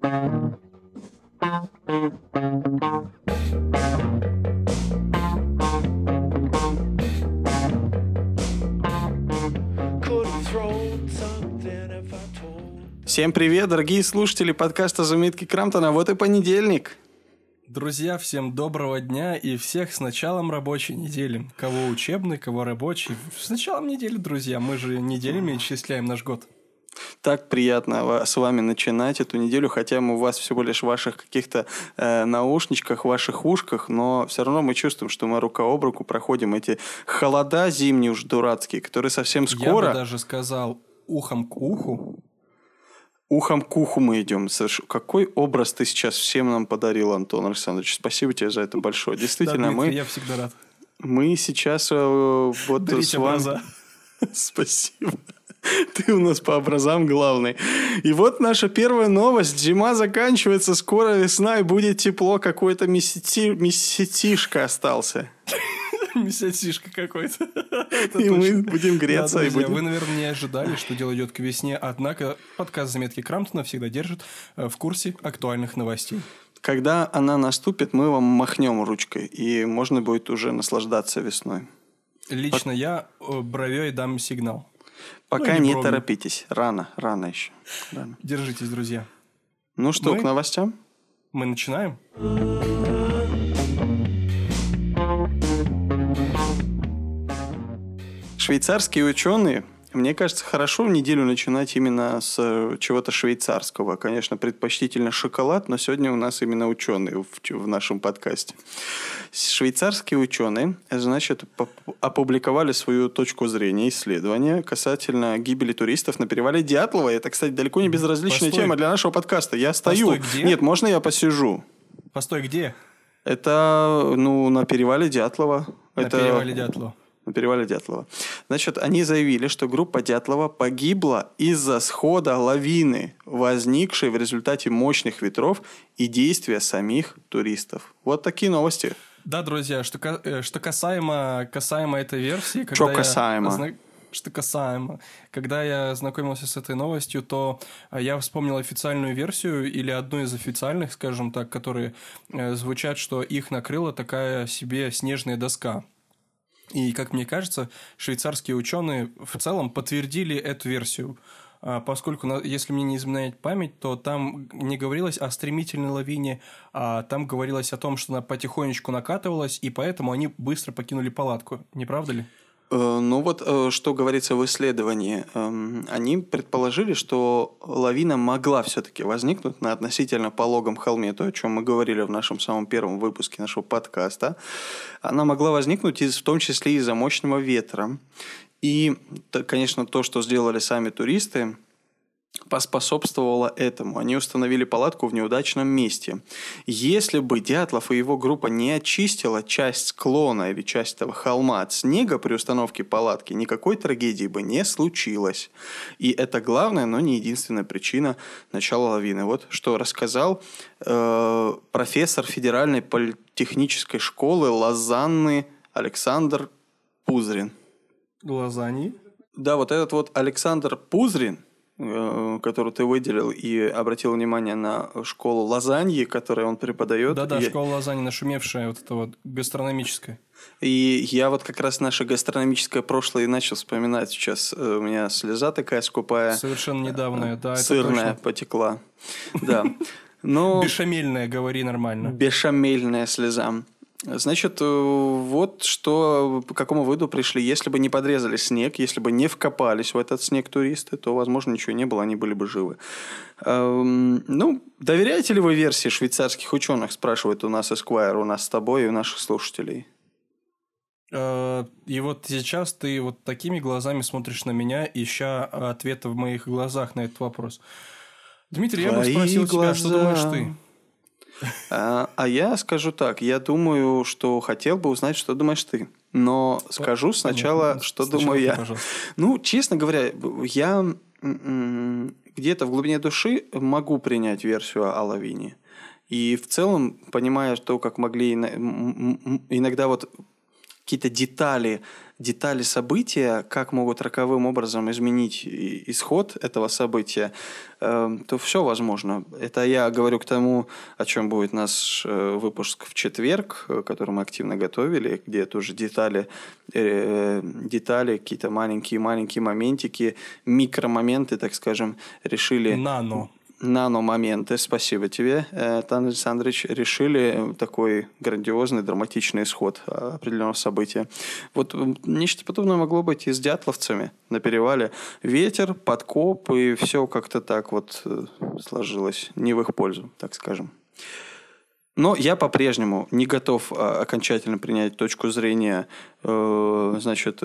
Всем привет, дорогие слушатели подкаста «Заметки Крамтона». Вот и понедельник. Друзья, всем доброго дня и всех с началом рабочей недели. Кого учебный, кого рабочий. С началом недели, друзья. Мы же неделями исчисляем наш год. Так приятно с вами начинать эту неделю, хотя мы у вас всего лишь в ваших каких-то э, наушничках, ваших ушках, но все равно мы чувствуем, что мы рука об руку проходим эти холода зимние уж дурацкие, которые совсем скоро... Я бы даже сказал ухом к уху. Ухом к уху мы идем. Какой образ ты сейчас всем нам подарил, Антон Александрович? Спасибо тебе за это большое. Действительно, мы... Я всегда рад. Мы сейчас э, вот с вами... Спасибо. Ты у нас по образам главный. И вот наша первая новость. Зима заканчивается, скоро весна и будет тепло. Какой-то месяти... месяцишка остался. Месяцишка какой-то. И мы будем греться. Вы, наверное, не ожидали, что дело идет к весне, однако подкаст «Заметки Крамтона» всегда держит э, в курсе актуальных новостей. Когда она наступит, мы вам махнем ручкой, и можно будет уже наслаждаться весной. Лично я э, бровей дам сигнал. Пока Ну, не не торопитесь. Рано, рано еще. Рано. Держитесь, друзья. Ну что, Мы- к новостям? Мы начинаем? Швейцарские ученые, мне кажется, хорошо в неделю начинать именно с э, чего-то швейцарского. Конечно, предпочтительно шоколад, но сегодня у нас именно ученые в, в нашем подкасте. Швейцарские ученые, значит, опубликовали свою точку зрения, исследования касательно гибели туристов на перевале Дятлова. Это, кстати, далеко не безразличная Постой. тема для нашего подкаста. Я стою. Постой, где? Нет, можно я посижу? Постой, где? Это, ну, на перевале Дятлова. На Это... перевале Дятлова. На перевале Дятлова. Значит, они заявили, что группа Дятлова погибла из-за схода лавины, возникшей в результате мощных ветров и действия самих туристов. Вот такие новости. Да, друзья, что, э, что касаемо, касаемо этой версии... я касаемо? озна- Что касаемо. Когда я знакомился с этой новостью, то э, я вспомнил официальную версию или одну из официальных, скажем так, которые э, звучат, что их накрыла такая себе снежная доска. И, как мне кажется, швейцарские ученые в целом подтвердили эту версию. А, Поскольку, если мне не изменяет память, то там не говорилось о стремительной лавине, а там говорилось о том, что она потихонечку накатывалась, и поэтому они быстро покинули палатку. Не правда ли? Э, Ну вот, э, что говорится в исследовании. Эм, Они предположили, что лавина могла все-таки возникнуть на относительно пологом холме, то, о чем мы говорили в нашем самом первом выпуске нашего подкаста. Она могла возникнуть из, в том числе из-за мощного ветра. И, конечно, то, что сделали сами туристы, поспособствовало этому. Они установили палатку в неудачном месте. Если бы Дятлов и его группа не очистила часть склона или часть этого холма от снега при установке палатки, никакой трагедии бы не случилось. И это главная, но не единственная причина начала лавины. Вот что рассказал э, профессор Федеральной политехнической школы Лозанны Александр Пузрин. Лазаньи. Да, вот этот вот Александр Пузрин, э, который ты выделил и обратил внимание на школу лазаньи, которой он преподает. Да-да, Я- школа лазаньи, нашумевшая, вот это вот гастрономическая. И я вот как раз наше гастрономическое прошлое и начал вспоминать сейчас. Э, У меня слеза такая скупая, Совершенно недавняя, да, это сырная потекла. Да. Но Бешамельная, говори нормально. бешамельная слеза. Значит, э, вот что, к какому выводу пришли. Если бы не подрезали снег, если бы не вкопались в этот снег туристы, то, возможно, ничего не было, они были бы живы. Эм, Ну, доверяете ли вы версии швейцарских ученых, спрашивает у нас Эсквайр, у нас с тобой и у наших слушателей. Э, И вот сейчас ты вот такими глазами смотришь на меня, ища ответа в моих глазах на этот вопрос. Дмитрий, я бы Твои спросил тебя, что глаза. думаешь ты? А, а я скажу так, я думаю, что хотел бы узнать, что думаешь ты. Но скажу сначала, что Сначала думаю ты, я. пожалуйста. Ну, честно говоря, я м, где-то в глубине души могу принять версию о лавине. И в целом, понимая то, как могли иногда вот какие-то детали, детали события, как могут роковым образом изменить исход этого события, э, то все возможно. Это я говорю к тому, о чем будет наш э, выпуск в четверг, э, который мы активно готовили, где тоже детали, детали какие-то маленькие-маленькие моментики, микромоменты, так скажем, решили... Нано наномоменты, спасибо тебе, э, Тан Александрович, решили такой грандиозный, драматичный исход определенного события. Вот нечто подобное могло быть и с дятловцами на перевале. Ветер, подкоп, и все как-то так вот э, сложилось. Не в их пользу, так скажем. Но я по-прежнему не готов окончательно принять точку зрения, э, значит,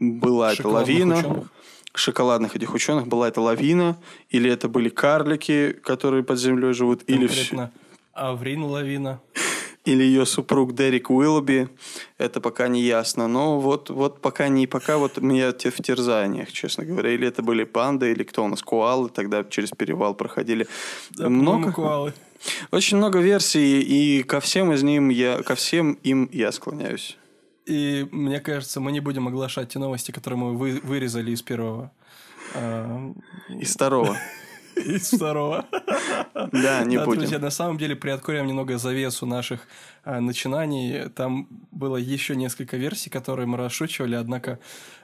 была эта лавина. Ученых шоколадных этих ученых была это лавина, или это были карлики, которые под землей живут, или все. Аврин лавина. Или ее супруг Дерек Уиллоби. Это пока не ясно. Но вот, вот пока не пока вот меня в терзаниях, честно говоря. Или это были панды, или кто у нас, куалы, тогда через перевал проходили. Да, много куалы. Очень много версий, и ко всем из ним я, ко всем им я склоняюсь. И мне кажется, мы не будем оглашать те новости, которые мы вы, вырезали из первого. Э, из второго. Из второго. Да, не будем. Друзья, на самом деле приоткроем немного завесу наших э, начинаний. Там было еще несколько версий, которые мы расшучивали, однако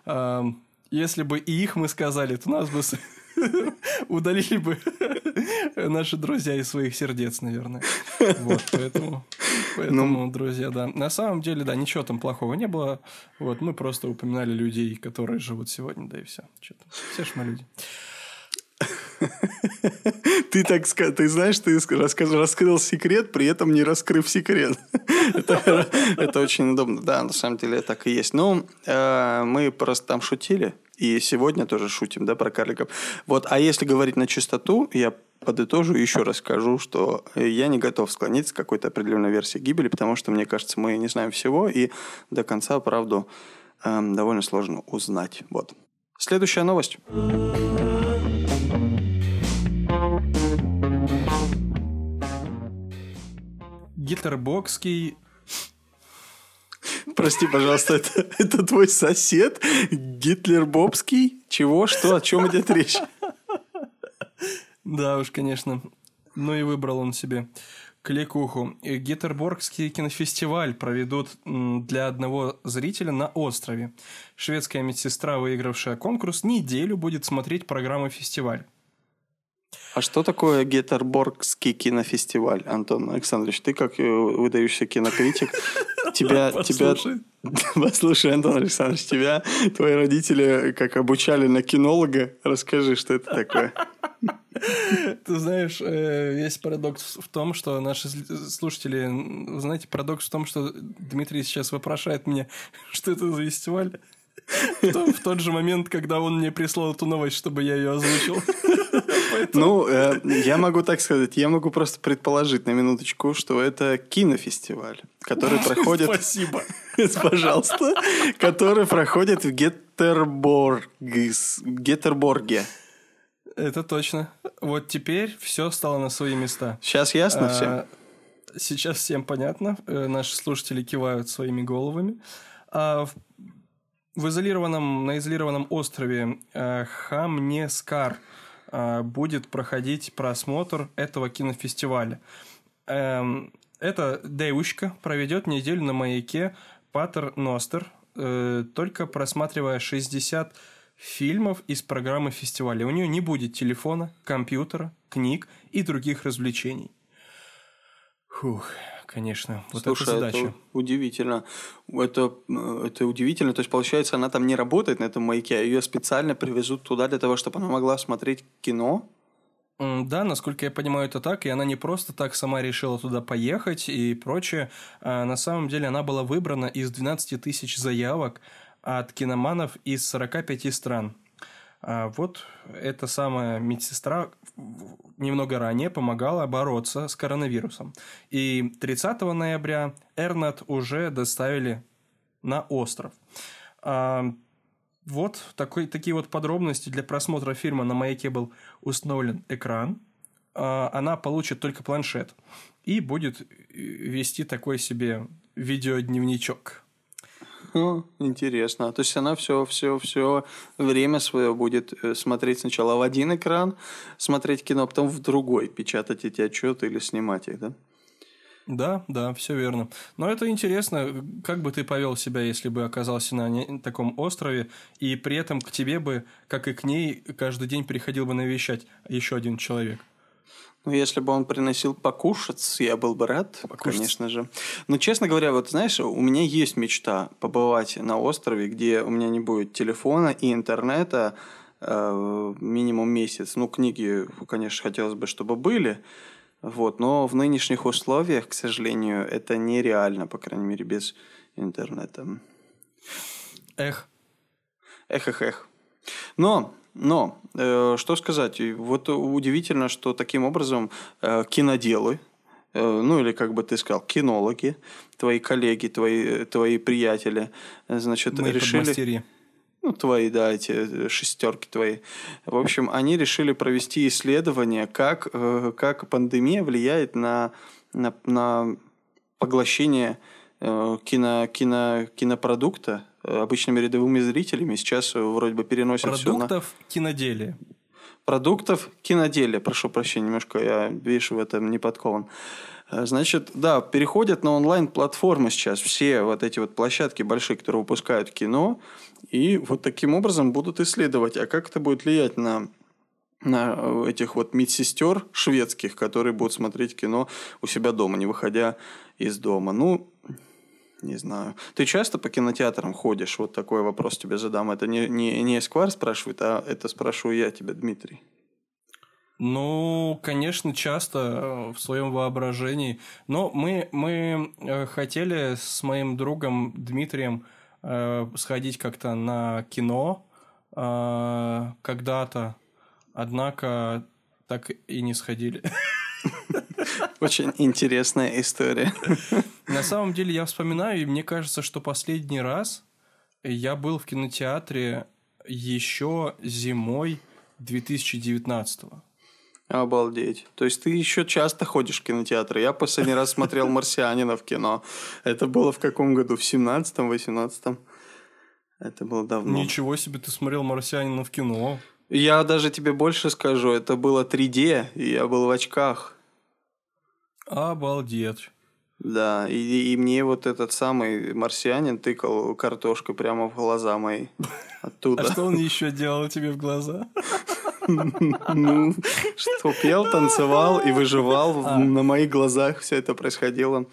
э, если бы и их мы сказали, то нас бы удалили бы наши друзья из своих сердец, наверное. Вот, поэтому, поэтому ну, друзья, да. На самом деле, да, ничего там плохого не было. Вот, мы просто упоминали людей, которые живут сегодня, да и все. Все ж мы люди. Ты так ты знаешь, ты раскрыл секрет, при этом не раскрыв секрет. это, очень удобно. Да, на самом деле так и есть. Ну, э, мы просто там шутили. И сегодня тоже шутим, да, про карликов. Вот, а если говорить на чистоту, я подытожу и еще раз скажу, что я не готов склониться к какой-то определенной версии гибели, потому что, мне кажется, мы не знаем всего, и до конца правду эм, довольно сложно узнать. Вот. Следующая новость. Гитербокский Прости, пожалуйста, это, это твой сосед Гитлер Бобский? Чего? Что? О чем идет речь? Да уж, конечно. Ну и выбрал он себе кликуху. Гетерборгский кинофестиваль проведут для одного зрителя на острове. Шведская медсестра, выигравшая конкурс, неделю будет смотреть программу фестиваль. А что такое Гетерборгский кинофестиваль, Антон Александрович? Ты как э, выдающийся кинокритик, тебя... тебя... Послушай, Антон Александрович, тебя твои родители как обучали на кинолога. Расскажи, что это такое. Ты знаешь, э, весь парадокс в том, что наши слушатели... Вы знаете, парадокс в том, что Дмитрий сейчас вопрошает меня, что это за фестиваль. В тот же момент, когда он мне прислал эту новость, чтобы я ее озвучил. Ну, э, я могу так сказать, я могу просто предположить на минуточку, что это кинофестиваль, который проходит... Спасибо. Пожалуйста. Который проходит в Геттерборге. Это точно. Вот теперь все стало на свои места. Сейчас ясно а, всем? Сейчас всем понятно. Э, наши слушатели кивают своими головами. А в изолированном, на изолированном острове э, Хамнескар будет проходить просмотр этого кинофестиваля. Эм, эта девушка проведет неделю на маяке Патер Ностер, э, только просматривая 60 фильмов из программы фестиваля. У нее не будет телефона, компьютера, книг и других развлечений. Фух, конечно, вот Слушай, это задача. Это удивительно. Это, это удивительно. То есть, получается, она там не работает на этом маяке, а ее специально привезут туда для того, чтобы она могла смотреть кино? Да, насколько я понимаю, это так, и она не просто так сама решила туда поехать и прочее. А на самом деле она была выбрана из 12 тысяч заявок от киноманов из 45 стран. А вот эта самая медсестра немного ранее помогала бороться с коронавирусом. И 30 ноября Эрнат уже доставили на остров. А, вот такой, такие вот подробности для просмотра фильма на маяке был установлен экран. А, она получит только планшет и будет вести такой себе видеодневничок. О, интересно. То есть она все, все, все время свое будет э, смотреть сначала в один экран, смотреть кино, а потом в другой, печатать эти отчеты или снимать их, да? Да, да, все верно. Но это интересно, как бы ты повел себя, если бы оказался на таком острове, и при этом к тебе бы, как и к ней, каждый день приходил бы навещать еще один человек. Ну, если бы он приносил покушать, я был бы рад, Покушать. конечно же. Но, честно говоря, вот знаешь, у меня есть мечта побывать на острове, где у меня не будет телефона и интернета э, минимум месяц. Ну, книги, конечно, хотелось бы, чтобы были. Вот, но в нынешних условиях, к сожалению, это нереально, по крайней мере, без интернета. Эх, Эх, эх, эх. Но, но, э, что сказать, вот удивительно, что таким образом э, киноделы, э, ну или как бы ты сказал, кинологи, твои коллеги, твои, твои приятели, значит, мои решили... подмастерья. Ну, твои, да, эти э, шестерки твои. В общем, они решили провести исследование, как, э, как пандемия влияет на, на, на поглощение э, кино, кино, кинопродукта обычными рядовыми зрителями. Сейчас э, вроде бы переносят все на Продуктов киноделия. продуктов киноделия. Прошу прощения, немножко я, видишь, в этом не подкован. Э, Значит, да, переходят на онлайн-платформы сейчас все вот эти вот площадки большие, которые выпускают кино, и вот таким образом будут исследовать, а как это будет влиять на на э, этих вот медсестер шведских, которые будут смотреть кино у себя дома, не выходя из дома. Ну, не знаю. Ты часто по кинотеатрам ходишь? Вот такой вопрос тебе задам. Это не, не, не Эсквар спрашивает, а это спрашиваю я тебя, Дмитрий. Ну, конечно, часто э, в своем воображении. Но мы, мы э, хотели с моим другом Дмитрием э, сходить как-то на кино э, когда-то, однако так и не сходили. Очень интересная история. На самом деле я вспоминаю, и мне кажется, что последний раз я был в кинотеатре еще зимой 2019 Обалдеть. То есть ты еще часто ходишь в кинотеатры. Я последний раз смотрел «Марсианина» в кино. Это было в каком году? В 17-м, 18-м? Это было давно. Ничего себе, ты смотрел «Марсианина» в кино. Я даже тебе больше скажу. Это было 3D, и я был в очках. Обалдеть. Да, и, и мне вот этот самый марсианин тыкал картошкой прямо в глаза мои. Оттуда. А что он еще делал тебе в глаза? Ну, что пел, танцевал и выживал. А. На моих глазах все это происходило.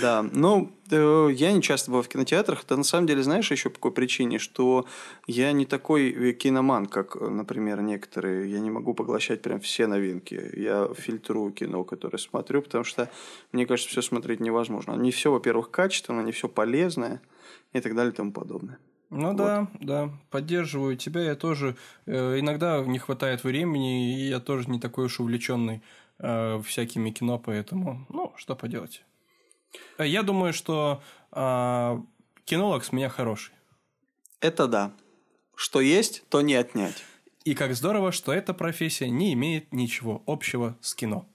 Да, ну, э, я не часто бываю в кинотеатрах. Это на самом деле, знаешь, еще по какой причине, что я не такой э, киноман, как, э, например, некоторые. Я не могу поглощать прям все новинки. Я фильтрую кино, которое смотрю, потому что, мне кажется, все смотреть невозможно. Не все, во-первых, качественно, не все полезное и так далее и тому подобное. Ну да, да, поддерживаю тебя. Я тоже э, иногда не хватает времени, и я тоже не такой уж увлеченный э, всякими кино, поэтому, ну, что поделать. Э, Я думаю, что э, кинолог с меня хороший. Это да. Что есть, то не отнять. И как здорово, что эта профессия не имеет ничего общего с кино.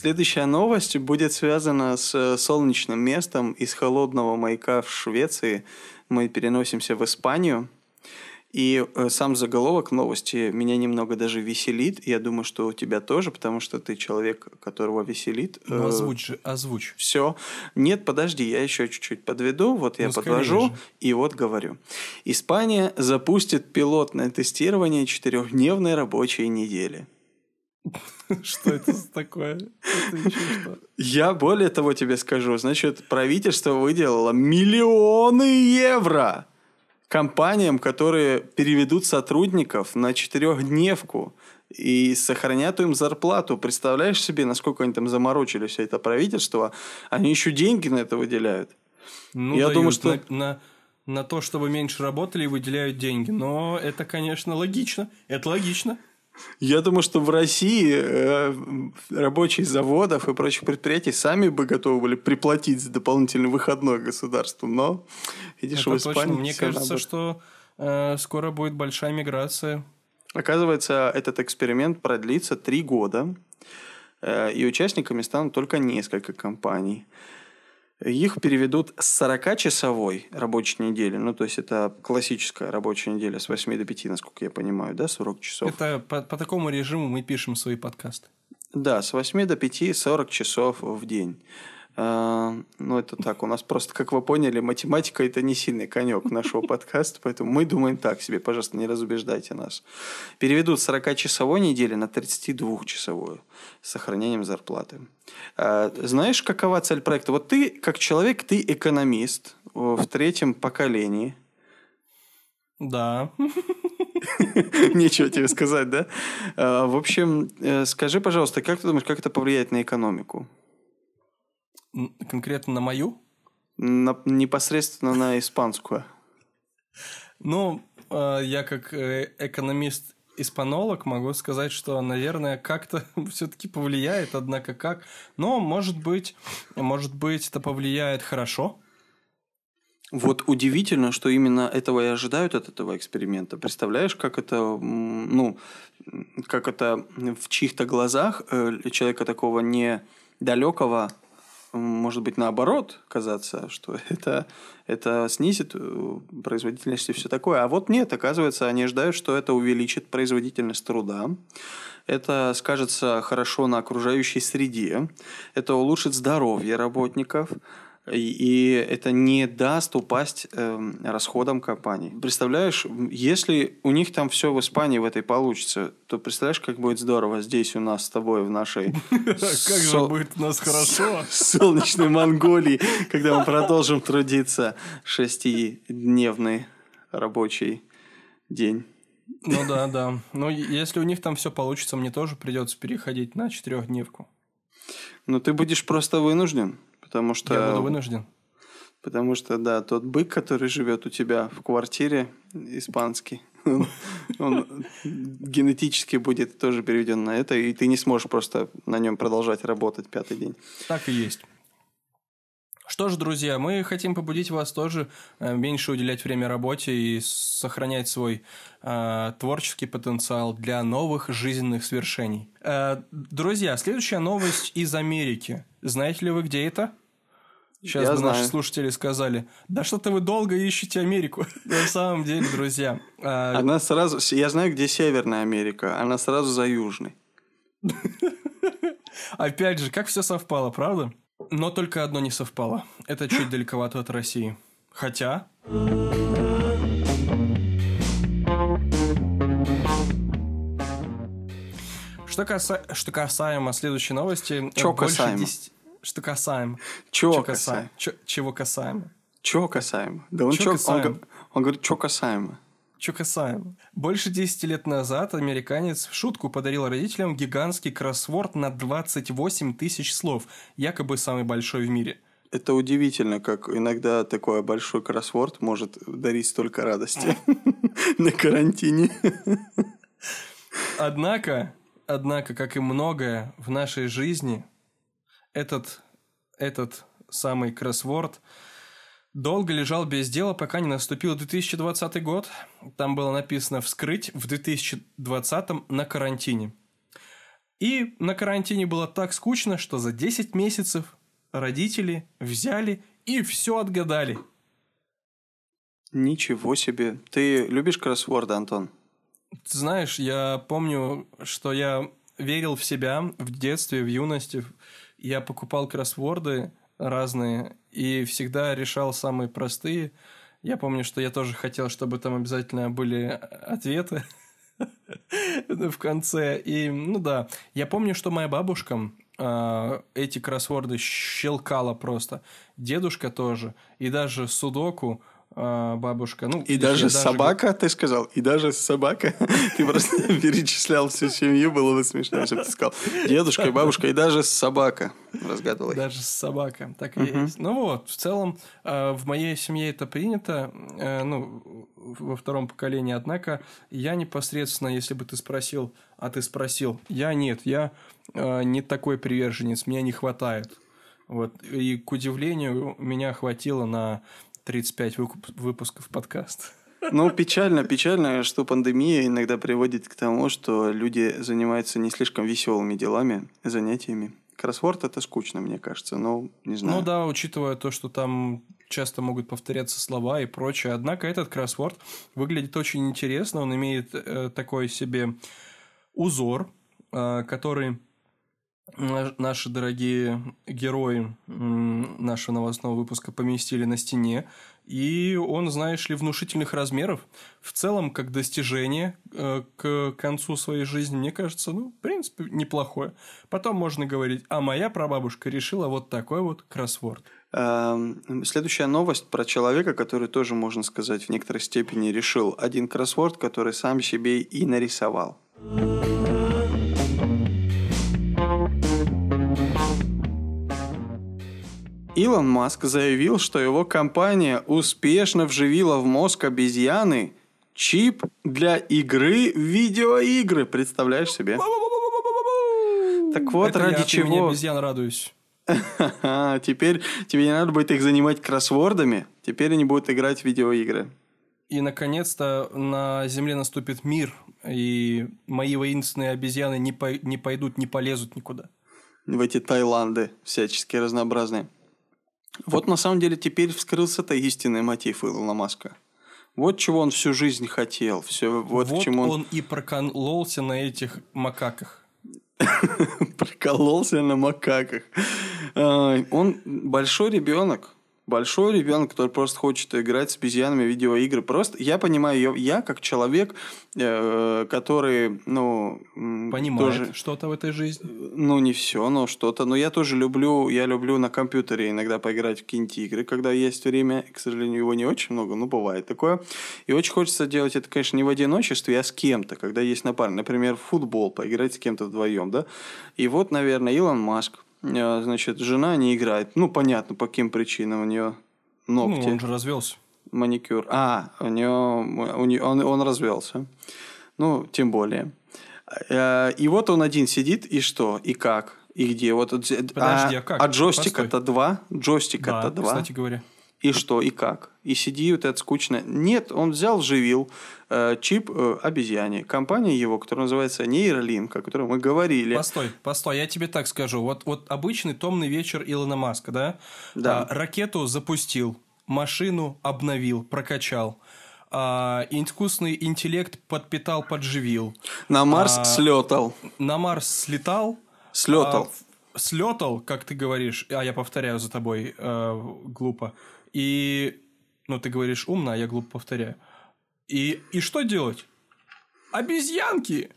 Следующая новость будет связана с э, солнечным местом из холодного маяка в Швеции. Мы переносимся в Испанию. И э, сам заголовок новости меня немного даже веселит. Я думаю, что тебя тоже, потому что ты человек, которого веселит. Ну, озвучь же, озвучь. Все. Нет, подожди, я еще чуть-чуть подведу. Вот я Ну, подвожу и вот говорю. Испания запустит пилотное тестирование четырехдневной рабочей недели. Что это за такое? Я более того тебе скажу. Значит, правительство выделило миллионы евро компаниям, которые переведут сотрудников на четырехдневку и сохранят им зарплату. Представляешь себе, насколько они там заморочились, это правительство? Они еще деньги на это выделяют. Ну, Я дают думаю, что- на, на, на то, чтобы меньше работали, выделяют деньги. Но это, конечно, логично. Это логично. Я думаю, что в России э, рабочие заводов и прочих предприятий сами бы готовы были приплатить за дополнительный выходной государству. Но, видишь, Это в Испании точно. Мне кажется, наоборот. что э, скоро будет большая миграция Оказывается, этот эксперимент продлится три года, э, и участниками станут только несколько компаний. Их переведут с 40-часовой рабочей недели, ну, то есть это классическая рабочая неделя с 8 до 5, насколько я понимаю, да, 40 часов. Это по, по такому режиму мы пишем свои подкасты. Да, с 8 до 5 40 часов в день. А, ну, это так. У нас просто, как вы поняли, математика – это не сильный конек нашего подкаста, поэтому мы думаем так себе. Пожалуйста, не разубеждайте нас. Переведут с 40-часовой недели на 32-часовую с сохранением зарплаты. А, знаешь, какова цель проекта? Вот ты, как человек, ты экономист в третьем поколении. Да. Нечего тебе сказать, да? А, в общем, э, скажи, пожалуйста, как ты думаешь, как это повлияет на экономику? Конкретно на мою? На, непосредственно на испанскую. Ну, э, я как э, экономист-испанолог могу сказать, что, наверное, как-то все-таки повлияет, однако как. Но, может быть, может быть, это повлияет хорошо. Вот удивительно, что именно этого и ожидают от этого эксперимента. Представляешь, как это, ну, как это в чьих-то глазах э, человека такого недалекого может быть, наоборот казаться, что это, это снизит э, производительность и все такое. А вот нет, оказывается, они ждают, что это увеличит производительность труда, это скажется хорошо на окружающей среде, это улучшит здоровье работников, и это не даст упасть э, расходам компании. Представляешь, если у них там все в Испании в этой получится, то представляешь, как будет здорово здесь у нас с тобой в нашей... Как же будет у нас хорошо. Солнечной Монголии, когда мы продолжим трудиться шестидневный рабочий день. Ну да, да. Но если у них там все получится, мне тоже придется переходить на четырехдневку. Ну ты будешь просто вынужден. Потому что... Я буду вынужден. Потому что, да, тот бык, который живет у тебя в квартире, испанский, он, он генетически будет тоже переведен на это, и ты не сможешь просто на нем продолжать работать пятый день. Так и есть. Что ж, друзья, мы хотим побудить вас тоже э, меньше уделять время работе и сохранять свой э, творческий потенциал для новых жизненных свершений. Э, друзья, следующая новость из Америки. Знаете ли вы, где это? Сейчас Я бы знаю. наши слушатели сказали, да что-то вы долго ищете Америку. На самом деле, друзья. Э... Она сразу... Я знаю, где Северная Америка. Она сразу за Южной. Опять же, как все совпало, правда? Но только одно не совпало. Это чуть далековато от России. Хотя... Что, каса... что касаемо следующей новости... Чё касаемо? 10... Что касаемо? Чего касаемо? Чего касаемо? Чего касаемо? Да он, чё. Касаемо? Он, он говорит, что касаемо. Что касаемо. Больше 10 лет назад американец в шутку подарил родителям гигантский кроссворд на 28 тысяч слов, якобы самый большой в мире. Это удивительно, как иногда такой большой кроссворд может дарить столько радости на карантине. Однако, однако, как и многое в нашей жизни, этот, этот самый кроссворд – Долго лежал без дела, пока не наступил 2020 год. Там было написано «вскрыть в 2020 на карантине». И на карантине было так скучно, что за 10 месяцев родители взяли и все отгадали. Ничего себе. Ты любишь кроссворды, Антон? знаешь, я помню, что я верил в себя в детстве, в юности. Я покупал кроссворды разные и всегда решал самые простые. Я помню, что я тоже хотел, чтобы там обязательно были ответы в конце. И, ну да, я помню, что моя бабушка э, эти кроссворды щелкала просто. Дедушка тоже. И даже судоку бабушка. Ну, и даже, даже собака, ты сказал? И даже собака? Ты просто перечислял всю семью, было бы смешно, если бы ты сказал. Дедушка и бабушка, и даже собака. Разгадывай. Даже собака. Так и есть. Ну вот, в целом, а, в моей семье это принято, э, ну, во втором поколении. Однако, я непосредственно, если бы ты спросил, а ты спросил, я нет, я а, не такой приверженец, мне не хватает. Вот. И, к удивлению, меня хватило на 35 выпусков подкаста. Ну, печально, печально, что пандемия иногда приводит к тому, что люди занимаются не слишком веселыми делами, занятиями. Кроссворд это скучно, мне кажется, но не знаю. Ну да, учитывая то, что там часто могут повторяться слова и прочее. Однако этот кроссворд выглядит очень интересно. Он имеет э, такой себе узор, э, который наши дорогие герои нашего новостного выпуска поместили на стене. И он, знаешь ли, внушительных размеров. В целом, как достижение э, к концу своей жизни, мне кажется, ну, в принципе, неплохое. Потом можно говорить, а моя прабабушка решила вот такой вот кроссворд. Эм, следующая новость про человека, который тоже, можно сказать, в некоторой степени решил один кроссворд, который сам себе и нарисовал. Илон Маск заявил, что его компания успешно вживила в мозг обезьяны чип для игры в видеоигры. Представляешь себе? Так вот, Это ради я чего... обезьян радуюсь. Теперь тебе не надо будет их занимать кроссвордами. Теперь они будут играть в видеоигры. И, наконец-то, на Земле наступит мир, и мои воинственные обезьяны не, по... не пойдут, не полезут никуда. В эти Таиланды всяческие разнообразные. Вот на самом деле теперь вскрылся-то истинный мотив Илона Маска. Вот чего он всю жизнь хотел. Все, вот, вот чему он... он и прокололся на этих макаках. Прокололся на макаках. Он большой ребенок большой ребенок, который просто хочет играть с обезьянами в видеоигры. Просто я понимаю, я, я как человек, э, который, ну... Понимает тоже, что-то в этой жизни. Ну, не все, но что-то. Но я тоже люблю, я люблю на компьютере иногда поиграть в какие-нибудь игры, когда есть время. К сожалению, его не очень много, но бывает такое. И очень хочется делать это, конечно, не в одиночестве, а с кем-то, когда есть напарник. Например, в футбол, поиграть с кем-то вдвоем, да? И вот, наверное, Илон Маск, Э, значит, жена не играет. Ну, понятно, по каким причинам у нее ногти. Ну, он же развелся. Маникюр. А, у нее, у нее он, он развелся. Ну, тем более. Э, и вот он один сидит, и что? И как? И где? Вот, Подожди, а, а как? А джойстика-то два? Джойстика-то да, два? кстати говоря. И что, и как? И сиди, вот это скучно. Нет, он взял, вживил э, чип э, обезьяне. Компания его, которая называется Нейролинк, о которой мы говорили. Постой, постой, я тебе так скажу. Вот, вот обычный томный вечер Илона Маска, да? Да. А, ракету запустил, машину обновил, прокачал. А, искусственный интеллект подпитал, подживил. На Марс а, слетал. На Марс слетал. Слетал. А, слетал, как ты говоришь, а я повторяю за тобой э, глупо. И, ну, ты говоришь умно, а я глупо повторяю. И, и что делать? Обезьянки!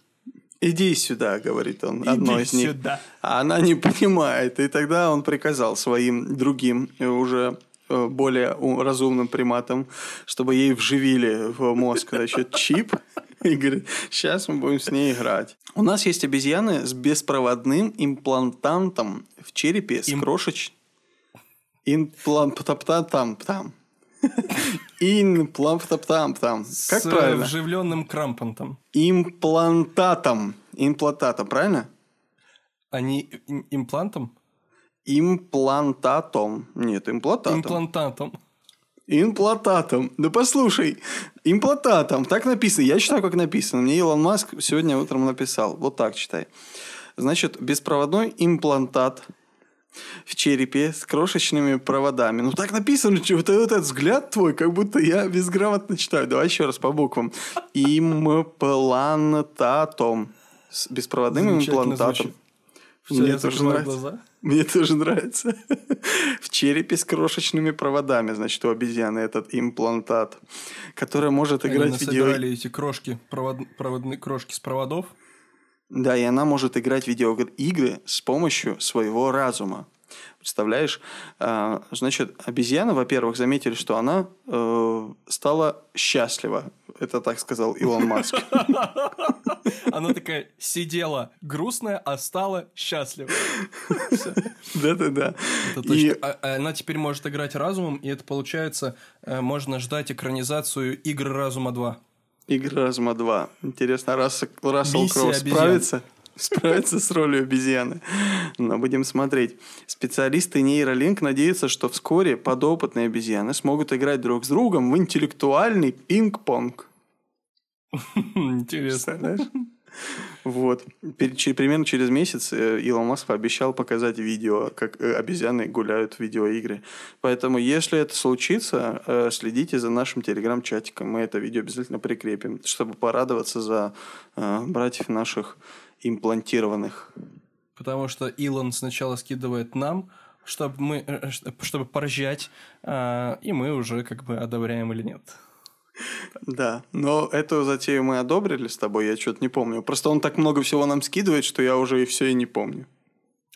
Иди сюда, говорит он, Иди одной из них. сюда. А она не понимает. И тогда он приказал своим другим, э, уже э, более разумным приматам, чтобы ей вживили в мозг значит, чип. И говорит, сейчас мы будем с ней играть. У нас есть обезьяны с беспроводным имплантантом в черепе с Им... крошечной Имплантаптам там. Имплантаптам там. Как С правильно? вживленным крампантом. Имплантатом. Имплантатом, правильно? А не имплантом? Имплантатом. Нет, имплантатом. Имплантатом. Имплантатом. Да послушай, имплантатом. Так написано. Я читаю, как написано. Мне Илон Маск сегодня утром написал. Вот так читай. Значит, беспроводной имплантат – в черепе с крошечными проводами. Ну, так написано, что вот этот взгляд твой, как будто я безграмотно читаю. Давай еще раз по буквам. Имплантатом. С беспроводным имплантатом. Мне тоже нравится. Глаза. Мне тоже нравится. в черепе с крошечными проводами, значит, у обезьяны этот имплантат, который может играть в видео... Они эти крошки, провод... проводные крошки с проводов, да, и она может играть в видеоигры с помощью своего разума. Представляешь? А, значит, обезьяна, во-первых, заметили, что она э, стала счастлива. Это так сказал Илон Маск. Она такая сидела грустная, а стала счастлива. Да-да-да. А, а она теперь может играть разумом, и это получается, э, можно ждать экранизацию игры разума 2. Игры разума 2. Интересно, Рассел, Рассел Кроу справится? справиться с ролью обезьяны. Но будем смотреть. Специалисты нейролинк надеются, что вскоре подопытные обезьяны смогут играть друг с другом в интеллектуальный пинг-понг. Интересно. Вот. Примерно через месяц э, Илон Маск пообещал показать видео, как э, обезьяны гуляют в видеоигры. Поэтому, если это случится, э, следите за нашим телеграм-чатиком. Мы это видео обязательно прикрепим, чтобы порадоваться за братьев наших имплантированных. Потому что Илон сначала скидывает нам, чтобы мы, чтобы поржать, и мы уже как бы одобряем или нет. Да, но эту затею мы одобрили с тобой, я что-то не помню. Просто он так много всего нам скидывает, что я уже и все и не помню.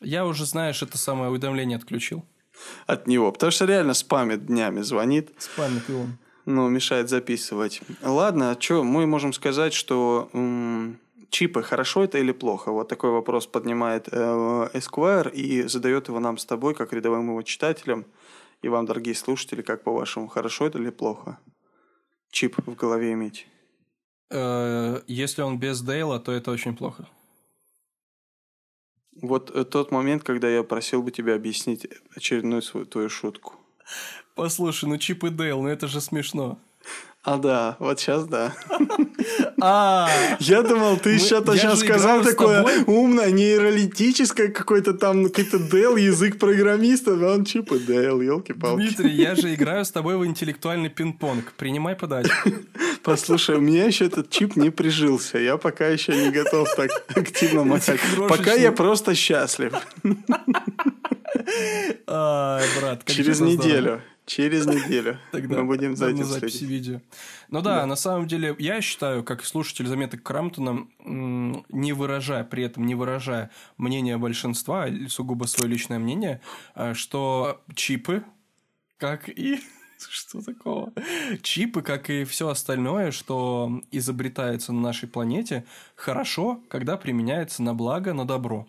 Я уже, знаешь, это самое уведомление отключил. От него, потому что реально спамит днями, звонит. Спамит и он. Ну, мешает записывать. Ладно, а что, мы можем сказать, что м- чипы, хорошо это или плохо? Вот такой вопрос поднимает э, Esquire и задает его нам с тобой, как рядовым его читателям. И вам, дорогие слушатели, как по-вашему, хорошо это или плохо? Чип в голове иметь? Э, если он без Дейла, то это очень плохо. Вот э, тот момент, когда я просил бы тебя объяснить очередную свою твою шутку. Послушай, ну Чип и Дейл, ну это же смешно. А да, вот сейчас да. А, я думал, ты что-то сейчас сказал такое умное, нейролитическое, какой-то там какой-то Дэл, язык программиста, он чип и Дэл, елки-палки. Дмитрий, я же играю с тобой в интеллектуальный пинг-понг. Принимай подачу. Послушай, у меня еще этот чип не прижился. Я пока еще не готов так активно махать. Пока я просто счастлив. брат, Через неделю. Через неделю Тогда мы будем за этим записи видео. Ну да, да, на самом деле, я считаю, как слушатель заметок Крамптона, не выражая, при этом не выражая мнение большинства, а сугубо свое личное мнение, а, что чипы, как и... Что такого? Чипы, как и все остальное, что изобретается на нашей планете, хорошо, когда применяется на благо, на добро.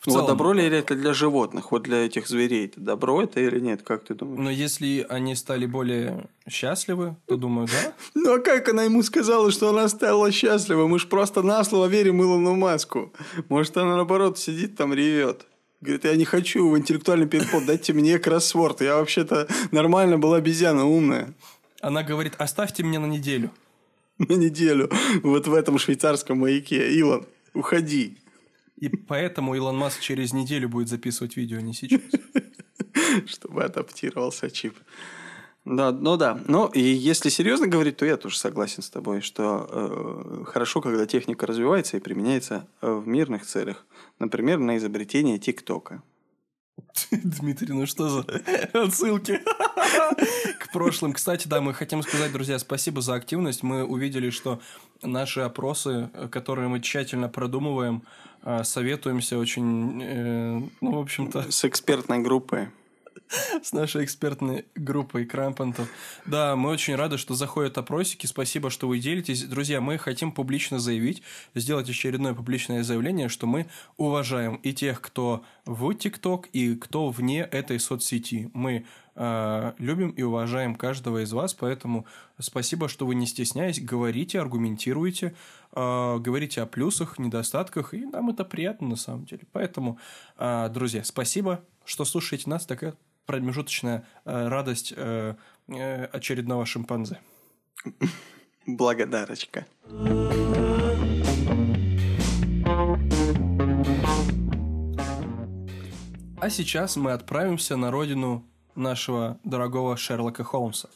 В целом, вот добро ли это для животных, вот для этих зверей? Это добро это или нет, как ты думаешь? Но если они стали более счастливы, то думаю, да. Ну а как она ему сказала, что она стала счастлива? Мы же просто на слово верим Илону Маску. Может, она наоборот сидит там ревет. Говорит, я не хочу в интеллектуальный пинг дайте мне кроссворд. Я вообще-то нормально была обезьяна умная. Она говорит, оставьте меня на неделю. На неделю. Вот в этом швейцарском маяке. Илон, уходи. И поэтому Илон Маск через неделю будет записывать видео, а не сейчас. Чтобы адаптировался чип. Да, ну да. Но и если серьезно говорить, то я тоже согласен с тобой, что э, хорошо, когда техника развивается и применяется э, в мирных целях. Например, на изобретение ТикТока. Дмитрий, ну что за отсылки к прошлым. Кстати, да, мы хотим сказать, друзья, спасибо за активность. Мы увидели, что наши опросы, которые мы тщательно продумываем, э, советуемся очень, э, ну, в общем-то... С экспертной группой. с нашей экспертной группой крампантов. Да, мы очень рады, что заходят опросики. Спасибо, что вы делитесь. Друзья, мы хотим публично заявить, сделать очередное публичное заявление, что мы уважаем и тех, кто в ТикТок, и кто вне этой соцсети. Мы э, любим и уважаем каждого из вас, поэтому спасибо, что вы не стесняясь, говорите, аргументируете, э, говорите о плюсах, недостатках, и нам это приятно на самом деле. Поэтому, э, друзья, спасибо, что слушаете нас. Такая промежуточная э, радость э, э, очередного шимпанзе. Благодарочка. А сейчас мы отправимся на родину нашего дорогого Шерлока Холмса.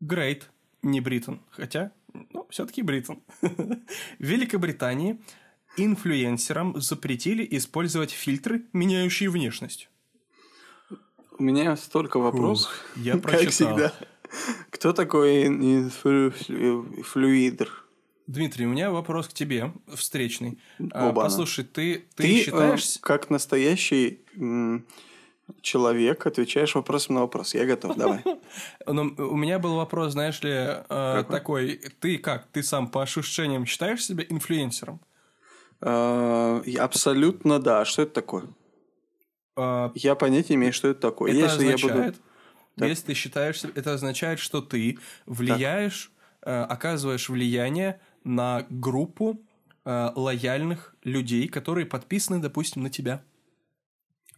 Great, не Britain, хотя, ну, все-таки Britain. В Великобритании инфлюенсерам запретили использовать фильтры, меняющие внешность. У меня столько вопросов. Я прочитал. Как всегда. Кто такой флюидр? Дмитрий, у меня вопрос к тебе, встречный. А, Оба Послушай, ты, ты, ты э, считаешь... Как настоящий человек отвечаешь вопросом на вопрос. Я готов, давай. Но у меня был вопрос, знаешь ли, э, такой. Ты как? Ты сам по ощущениям считаешь себя инфлюенсером? Э, абсолютно да. Что это такое? А, я понятия имею, что это такое. Это если означает, я буду... Так. если ты считаешь, это означает, что ты влияешь. Э, оказываешь влияние на группу э, лояльных людей, которые подписаны, допустим, на тебя.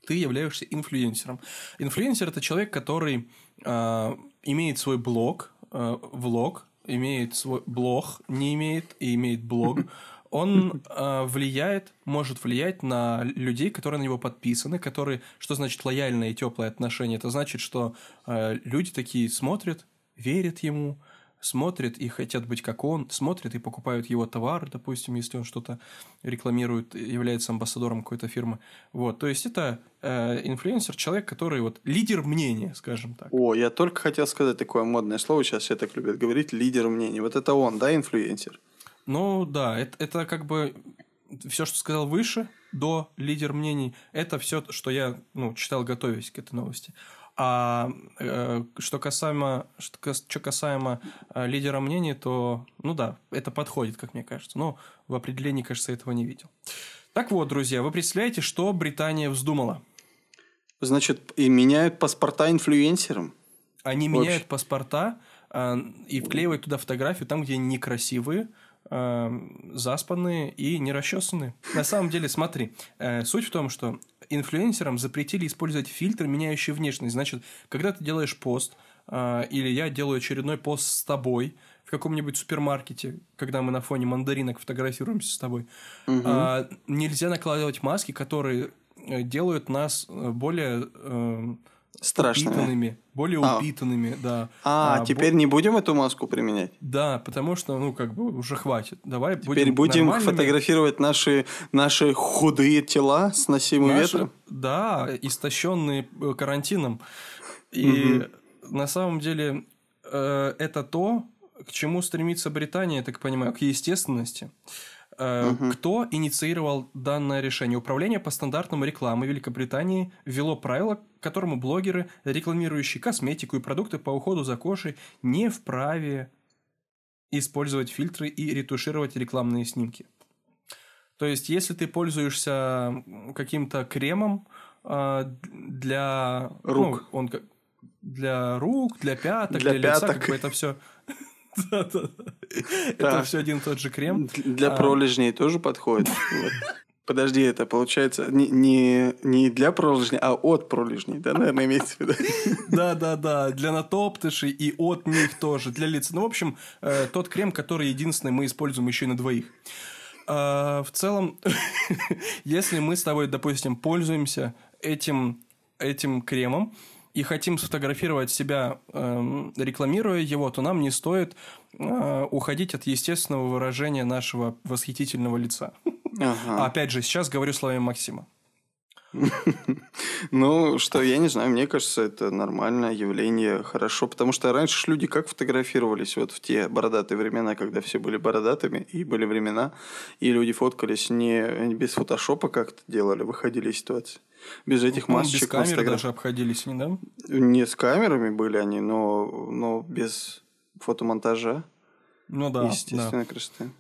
Ты являешься инфлюенсером. Инфлюенсер это человек, который э, имеет свой блог, э, влог, имеет свой блог, не имеет и имеет блог. Он э, влияет, может влиять на людей, которые на него подписаны, которые, что значит лояльное и теплое отношение? Это значит, что э, люди такие смотрят, верят ему, смотрят и хотят быть как он, смотрят и покупают его товар, допустим, если он что-то рекламирует, является амбассадором какой-то фирмы. Вот, то есть это э, инфлюенсер, человек, который вот лидер мнения, скажем так. О, я только хотел сказать такое модное слово, сейчас все так любят говорить, лидер мнения. Вот это он, да, инфлюенсер? Ну да, это, это как бы все, что сказал выше, до лидер мнений, это все, что я ну, читал, готовясь к этой новости. А э, что касаемо, что, что касаемо э, лидера мнений, то, ну да, это подходит, как мне кажется. Но в определении, кажется, этого не видел. Так вот, друзья, вы представляете, что Британия вздумала? Значит, и меняют паспорта инфлюенсерам? Они Вообще. меняют паспорта э, и вклеивают туда фотографию там, где они некрасивые, э, заспанные и нерасчесанные. На самом деле, смотри, э, суть в том, что инфлюенсерам запретили использовать фильтры, меняющие внешность. Значит, когда ты делаешь пост, э, или я делаю очередной пост с тобой в каком-нибудь супермаркете, когда мы на фоне мандаринок фотографируемся с тобой, угу. нельзя накладывать маски, которые э, делают нас э, более... Страшными. Упитанными, более а. упитанными, да. А, а теперь бо... не будем эту маску применять? Да, потому что, ну, как бы уже хватит. Давай теперь будем, будем фотографировать наши, наши худые тела с носимым наши, ветром? Да, истощенные э, карантином. И угу. на самом деле э, это то, к чему стремится Британия, я так понимаю, к естественности. Угу. Кто инициировал данное решение? Управление по стандартам рекламы Великобритании ввело правило, которому блогеры, рекламирующие косметику и продукты по уходу за кожей, не вправе использовать фильтры и ретушировать рекламные снимки. То есть, если ты пользуешься каким-то кремом э, для рук, ну, он для рук, для пяток, для, для пяток. лица, как бы это все это все один и тот же крем. Для а. пролежней тоже подходит. Подожди, это получается не, не, не для пролежней, а от пролежней, да, наверное, имеется в виду? Да, да, да, для натоптышей и от них тоже, для лица. Ну, в общем, э, тот крем, который единственный мы используем еще и на двоих. А, в целом, если мы с тобой, допустим, пользуемся этим, этим кремом, и хотим сфотографировать себя, э, рекламируя его, то нам не стоит э, уходить от естественного выражения нашего восхитительного лица. Ага. Опять же, сейчас говорю словами Максима. Ну, что, я не знаю, мне кажется, это нормальное явление, хорошо, потому что раньше ж люди как фотографировались вот в те бородатые времена, когда все были бородатыми, и были времена, и люди фоткались не без фотошопа как-то делали, выходили из ситуации. Без этих ну, масочек. Без камеры даже обходились, не да? Не с камерами были они, но, но без фотомонтажа. Ну да. Естественно, да. красоты.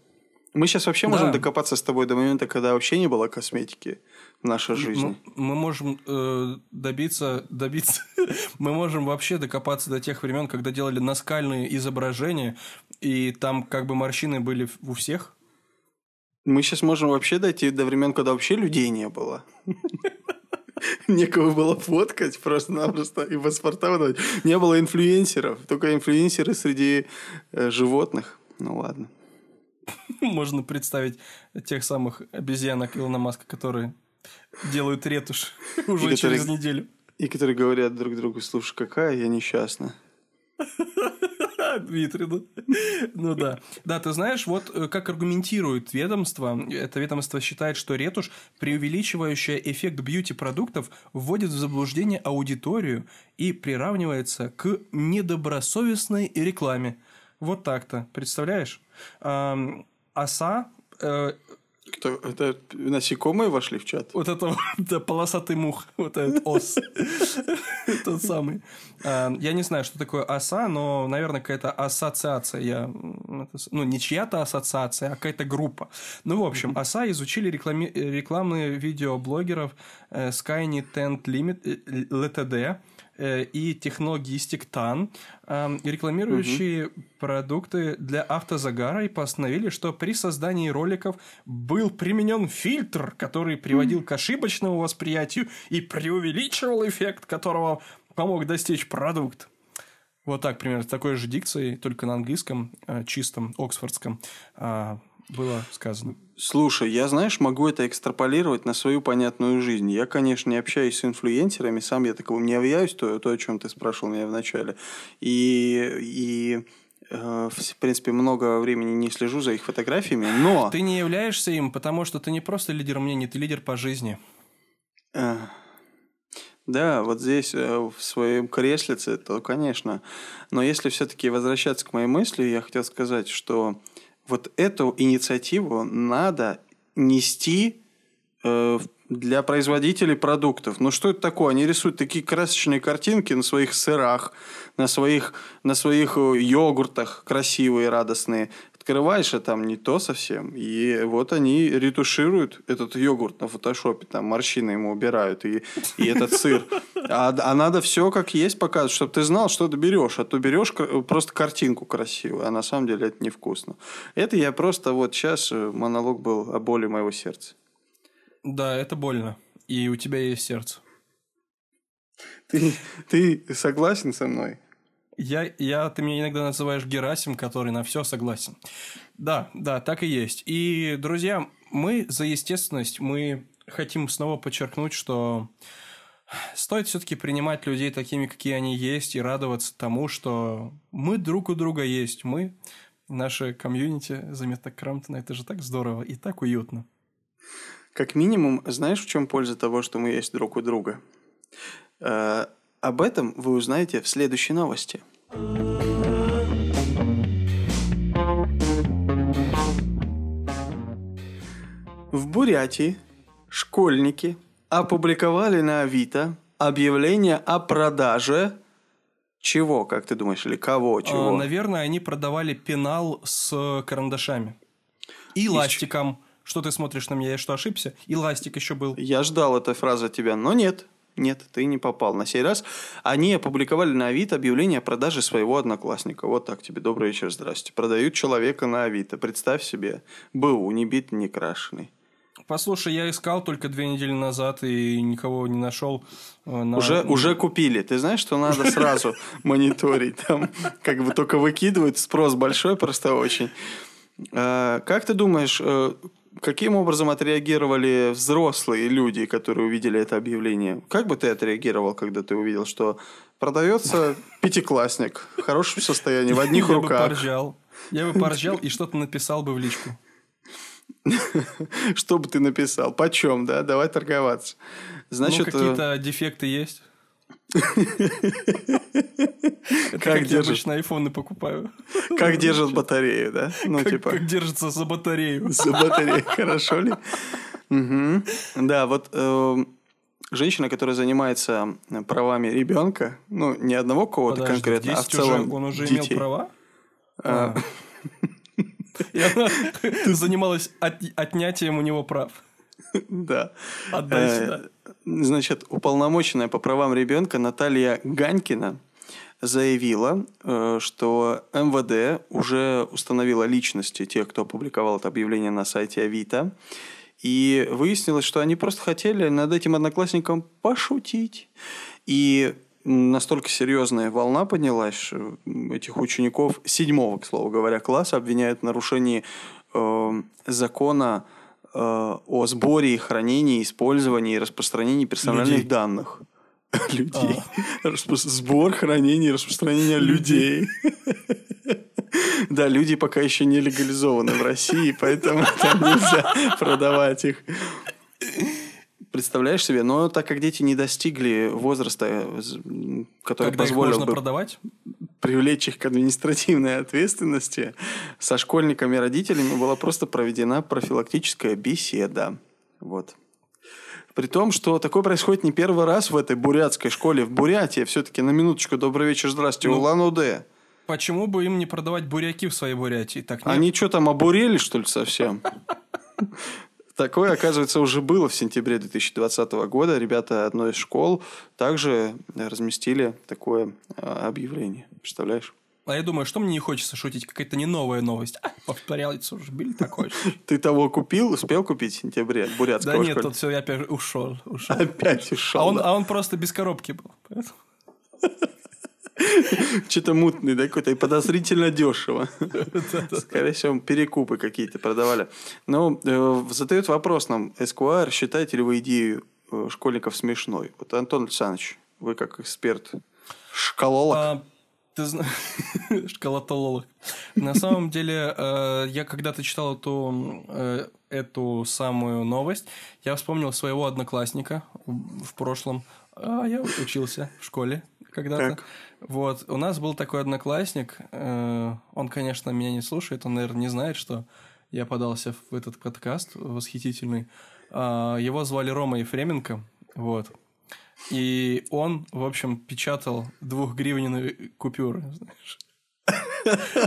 Мы сейчас вообще да. можем докопаться с тобой до момента, когда вообще не было косметики в нашей жизни. Мы, мы можем э, добиться, добиться, мы можем вообще докопаться до тех времен, когда делали наскальные изображения, и там как бы морщины были у всех. Мы сейчас можем вообще дойти до времен, когда вообще людей не было. Некого было фоткать просто-напросто и паспорта выдавать. Не было инфлюенсеров, только инфлюенсеры среди э, животных. Ну ладно. Можно представить тех самых обезьянок Илона Маска, которые делают ретушь уже через неделю. И которые говорят друг другу, слушай, какая я несчастна. Дмитрий, ну, да. Да, ты знаешь, вот э, как аргументирует ведомство, это ведомство считает, что ретушь, преувеличивающая эффект бьюти-продуктов, вводит в заблуждение аудиторию и приравнивается к недобросовестной рекламе. Вот так-то, представляешь? Оса кто, это насекомые вошли в чат? Вот это да, полосатый мух, вот этот ос. Тот самый. А, я не знаю, что такое оса, но, наверное, какая-то ассоциация. Я, ну, не чья-то ассоциация, а какая-то группа. Ну, в общем, оса изучили рекламные видео блогеров э, Skyny Tent Limit, LTD, э, и технологистик ТАН, э, рекламирующие угу. продукты для автозагара, и постановили, что при создании роликов был применен фильтр, который приводил к ошибочному восприятию и преувеличивал эффект, которого помог достичь продукт. Вот так, примерно, с такой же дикцией, только на английском, э, чистом, оксфордском, а, было сказано. Слушай, я, знаешь, могу это экстраполировать на свою понятную жизнь. Я, конечно, не общаюсь с инфлюенсерами, сам я таковым не являюсь, то, то о чем ты спрашивал меня вначале. И, и э, в принципе, много времени не слежу за их фотографиями, но... Ты не являешься им, потому что ты не просто лидер мнений, ты лидер по жизни. Да, вот здесь, э, в своем креслице, то, конечно. Но если все-таки возвращаться к моей мысли, я хотел сказать, что вот эту инициативу надо нести э, для производителей продуктов. Ну что это такое? Они рисуют такие красочные картинки на своих сырах, на своих, на своих э, йогуртах красивые, радостные открываешь, а там не то совсем. И вот они ретушируют этот йогурт на фотошопе, там морщины ему убирают, и, и этот сыр. А, а надо все как есть показывать, чтобы ты знал, что ты берешь. А то берешь просто картинку красивую, а на самом деле это невкусно. Это я просто вот сейчас э, монолог был о боли моего сердца. Да, это больно. И у тебя есть сердце. Ты, ты согласен со мной? Я, я, ты меня иногда называешь Герасим, который на все согласен. Да, да, так и есть. И, друзья, мы за естественность, мы хотим снова подчеркнуть, что стоит все-таки принимать людей такими, какие они есть, и радоваться тому, что мы друг у друга есть. Мы, наше комьюнити заметок Крамптона, это же так здорово и так уютно. Как минимум, знаешь, в чем польза того, что мы есть друг у друга? Об этом вы узнаете в следующей новости. В Бурятии школьники опубликовали на Авито объявление о продаже чего, как ты думаешь, или кого, а, чего? наверное, они продавали пенал с карандашами. И ластиком. Что ты смотришь на меня? Я что, ошибся? И ластик еще был. Я ждал этой фразы от тебя, но нет. Нет, ты не попал. На сей раз они опубликовали на Авито объявление о продаже своего одноклассника. Вот так тебе. Добрый вечер, здрасте. Продают человека на Авито. Представь себе. БУ, не бит, не крашеный. Послушай, я искал только две недели назад и никого не нашел. Э, на... Уже, уже купили. Ты знаешь, что надо сразу мониторить. Там как бы только выкидывают. Спрос большой просто очень. Э, как ты думаешь, э, каким образом отреагировали взрослые люди, которые увидели это объявление? Как бы ты отреагировал, когда ты увидел, что продается пятиклассник в хорошем состоянии, в одних Я руках? Бы поржал. Я бы поржал и что-то написал бы в личку. Что бы ты написал? Почем, да? Давай торговаться. Значит, ну, какие-то дефекты есть? как я обычно айфоны покупаю. Как держат батарею, да? Ну, типа... Как держится за батарею. За батарею, хорошо ли? Да, вот эм, женщина, которая занимается правами ребенка, ну, не одного кого-то конкретно, а в целом Он уже имел права? А. А. Ты занималась отнятием у него прав. Да. Отдай э, сюда. Значит, уполномоченная по правам ребенка Наталья Ганькина заявила, э, что МВД уже установила личности тех, кто опубликовал это объявление на сайте Авито. И выяснилось, что они просто хотели над этим одноклассником пошутить. И настолько серьезная волна поднялась, этих учеников седьмого, к слову говоря, класса обвиняют в нарушении э, закона о сборе, хранении, использовании и распространении персональных людей. данных. Людей. А. Сбор, хранение и распространение людей. Да, люди пока еще не легализованы в России, поэтому там нельзя продавать их. Представляешь себе? Но так как дети не достигли возраста, который Когда позволил можно бы продавать? привлечь их к административной ответственности, со школьниками и родителями была просто проведена профилактическая беседа. Вот. При том, что такое происходит не первый раз в этой бурятской школе в Бурятии. Все-таки на минуточку добрый вечер, здравствуйте, ну, Улан-Удэ. Почему бы им не продавать буряки в своей Бурятии? Так Они что там, обурели, что ли, совсем? Такое, оказывается, уже было в сентябре 2020 года. Ребята одной из школ также разместили такое а, объявление. Представляешь? А я думаю, что мне не хочется шутить, какая-то не новая новость. А, повторяется уже, били такой. Ты того купил, успел купить в сентябре бурятского Да нет, тут все, я опять ушел. ушел. Опять ушел. А а он просто без коробки был. Что-то мутный, да, какой-то, и подозрительно дешево. Скорее всего, перекупы какие-то продавали. Но э, задают вопрос нам, Эскуар, считаете ли вы идею э, школьников смешной? Вот, Антон Александрович, вы как эксперт, школолог. А, ты знаешь, школотолог. На самом деле, э, я когда-то читал эту, э, эту самую новость, я вспомнил своего одноклассника в прошлом. А я учился в школе когда-то. Вот, у нас был такой одноклассник, э, он, конечно, меня не слушает, он, наверное, не знает, что я подался в этот подкаст восхитительный. А, его звали Рома Ефременко, вот. И он, в общем, печатал двухгривенные купюры, знаешь.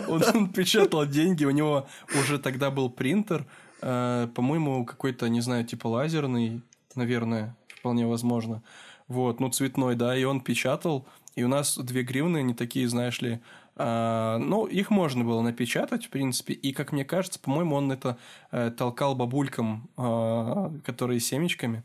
Он, он печатал деньги, у него уже тогда был принтер, э, по-моему, какой-то, не знаю, типа лазерный, наверное, вполне возможно. Вот, ну, цветной, да, и он печатал, и у нас две гривны, они такие, знаешь ли, а, ну, их можно было напечатать, в принципе, и, как мне кажется, по-моему, он это э, толкал бабулькам, э, которые семечками,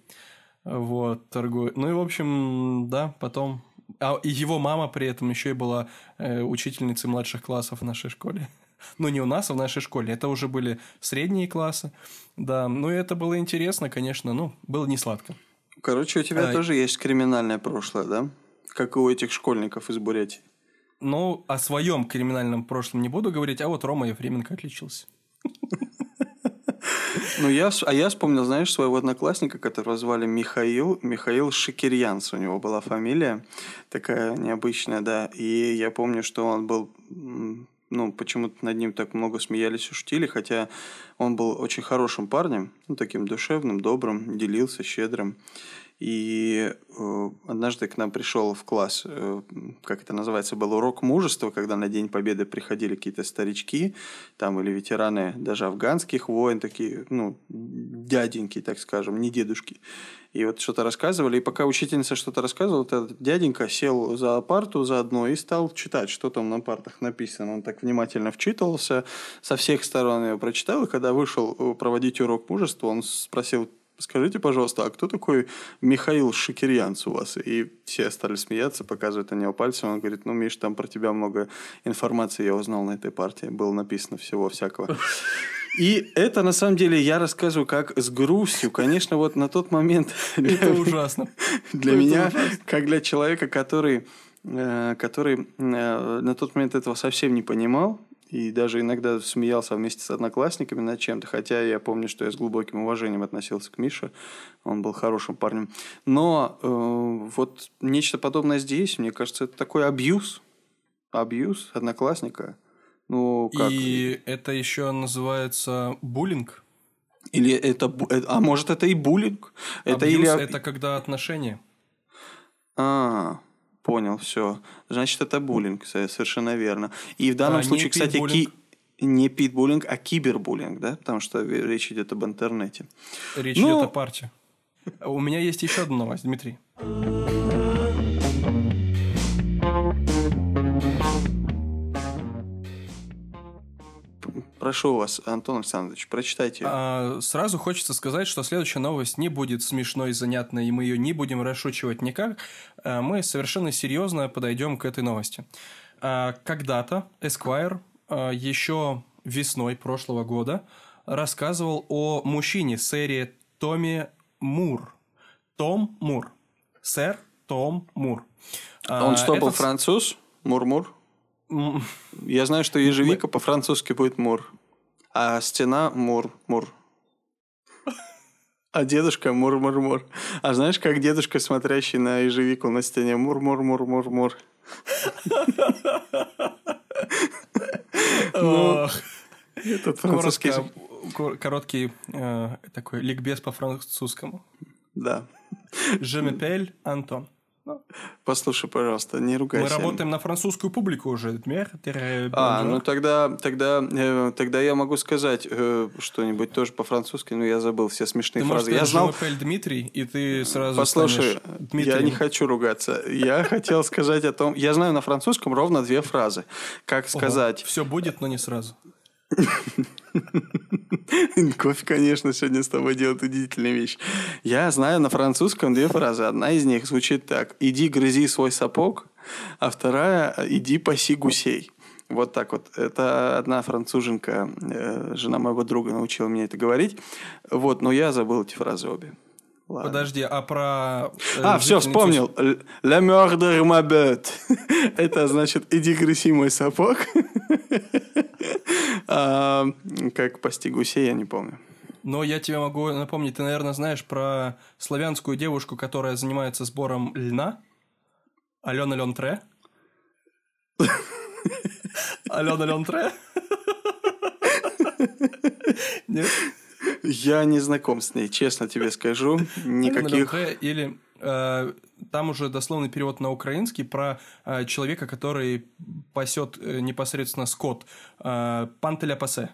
вот, торгуют. Ну и, в общем, да, потом... А и его мама при этом еще и была э, учительницей младших классов в нашей школе. Ну, не у нас, а в нашей школе. Это уже были средние классы. Да, ну и это было интересно, конечно, ну, было не сладко. Короче, у тебя а, тоже есть криминальное прошлое, да? Как и у этих школьников из Бурятии. Ну, о своем криминальном прошлом не буду говорить, а вот Рома Ефременко отличился. Ну, я, а я вспомнил, знаешь, своего одноклассника, которого звали Михаил, Михаил Шикирьянц, у него была фамилия такая необычная, да, и я помню, что он был, ну, почему-то над ним так много смеялись и шутили, хотя он был очень хорошим парнем, ну, таким душевным, добрым, делился, щедрым, и э, однажды к нам пришел в класс, э, как это называется, был урок мужества, когда на День Победы приходили какие-то старички, там или ветераны даже афганских войн, такие, ну, дяденьки, так скажем, не дедушки. И вот что-то рассказывали, и пока учительница что-то рассказывала, этот дяденька сел за парту заодно и стал читать, что там на партах написано. Он так внимательно вчитывался, со всех сторон его прочитал, и когда вышел э, проводить урок мужества, он спросил, скажите, пожалуйста, а кто такой Михаил Шикирьянц у вас? И все стали смеяться, показывают на него пальцем. Он говорит, ну, Миш, там про тебя много информации я узнал на этой партии. Было написано всего всякого. И это, на самом деле, я рассказываю как с грустью. Конечно, вот на тот момент... Это ужасно. Для меня, как для человека, который э, который э, на тот момент этого совсем не понимал, и даже иногда смеялся вместе с одноклассниками над чем-то, хотя я помню, что я с глубоким уважением относился к Мише, он был хорошим парнем. Но э, вот нечто подобное здесь, мне кажется, это такой абьюз, абьюз одноклассника. Ну, как? И это еще называется буллинг? Или это, э, а может это и буллинг? Это Абьюз или это когда отношения. А, Понял, все. Значит, это буллинг, совершенно верно. И в данном а, случае, кстати, ки... не питбуллинг, а кибербуллинг, да? Потому что речь идет об интернете. Речь ну... идет о парте. У меня есть еще одна новость, Дмитрий. Прошу вас, Антон Александрович, прочитайте. А, сразу хочется сказать, что следующая новость не будет смешной, занятной, и мы ее не будем расшучивать никак. А, мы совершенно серьезно подойдем к этой новости. А, когда-то Esquire а, еще весной прошлого года рассказывал о мужчине сэре Томе Мур. Том Мур. Сэр Том Мур. Он что, был француз? Мур-мур? Я знаю, что ежевика по-французски будет мур, а стена мур, мур. А дедушка мур-мур-мур. А знаешь, как дедушка, смотрящий на ежевику на стене мур-мур-мур-мур-мур. Ну, этот французский... Короткий э, такой ликбез по французскому. Да. Je m'appelle Антон. Ну. Послушай, пожалуйста, не ругайся. Мы работаем на французскую публику уже. А, ну тогда, тогда, э, тогда я могу сказать э, что-нибудь тоже по-французски, но я забыл все смешные ты фразы. Можешь я знал. Дмитрий, и ты сразу Послушай, Дмитрием. я не хочу ругаться. Я хотел сказать о том. Я знаю на французском ровно две фразы. Как сказать? Все будет, но не сразу. Кофе, конечно, сегодня с тобой делает удивительные вещи. Я знаю на французском две фразы. Одна из них звучит так. «Иди грызи свой сапог», а вторая «Иди паси гусей». Вот так вот. Это одна француженка, э, жена моего друга научила меня это говорить. Вот, но я забыл эти фразы обе. Ладно. Подожди, а про... Э, а, все, вспомнил. «La murder ma bête». Это значит «иди грыси мой сапог». а, как «пасти гусей» я не помню. Но я тебе могу напомнить, ты, наверное, знаешь про славянскую девушку, которая занимается сбором льна? Алена Лентре? Алена Лентре? Нет? Я не знаком с ней, честно тебе скажу. Никаких... Или э, там уже дословный перевод на украинский про э, человека, который пасет э, непосредственно скот. Э, Пантеля пасе.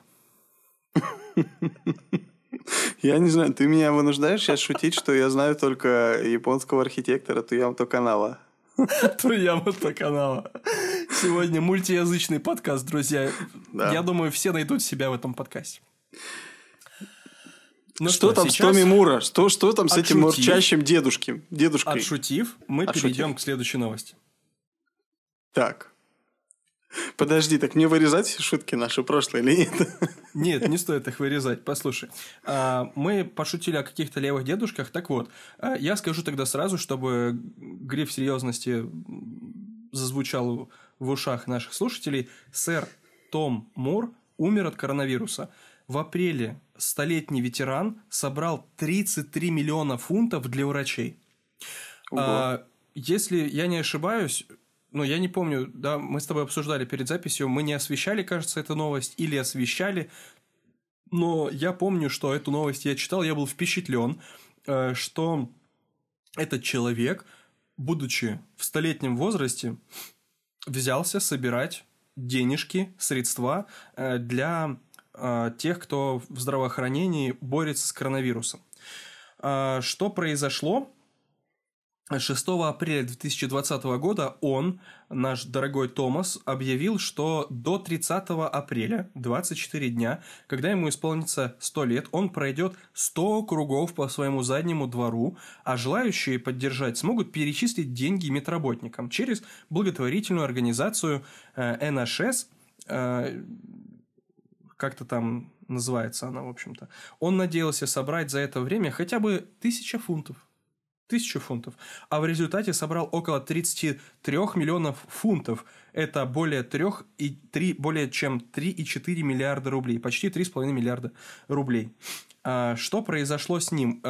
Я не знаю, ты меня вынуждаешь сейчас шутить, что я знаю только японского архитектора Туямото Канала. Туямото Канала. Сегодня мультиязычный подкаст, друзья. Да. Я думаю, все найдут себя в этом подкасте. Ну что, что там с Томи Мура? Что, что там с этим мурчащим дедушки, дедушкой? Отшутив, мы Отшутив. перейдем к следующей новости. Так. Подожди, так мне вырезать шутки наши прошлые или нет? Нет, не стоит их вырезать. Послушай, а, мы пошутили о каких-то левых дедушках. Так вот, а, я скажу тогда сразу, чтобы гриф серьезности зазвучал в ушах наших слушателей. Сэр Том Мур умер от коронавируса. В апреле столетний ветеран собрал 33 миллиона фунтов для врачей. А, если я не ошибаюсь, ну, я не помню, да, мы с тобой обсуждали перед записью, мы не освещали, кажется, эту новость, или освещали, но я помню, что эту новость я читал, я был впечатлен, э, что этот человек, будучи в столетнем возрасте, взялся собирать денежки, средства э, для тех, кто в здравоохранении борется с коронавирусом. Что произошло? 6 апреля 2020 года он, наш дорогой Томас, объявил, что до 30 апреля, 24 дня, когда ему исполнится 100 лет, он пройдет 100 кругов по своему заднему двору, а желающие поддержать смогут перечислить деньги медработникам через благотворительную организацию э, э, как-то там называется она, в общем-то. Он надеялся собрать за это время хотя бы тысяча фунтов тысячу фунтов, а в результате собрал около 33 миллионов фунтов. Это более, 3 и 3, более чем 3,4 миллиарда рублей, почти 3,5 миллиарда рублей. А, что произошло с ним?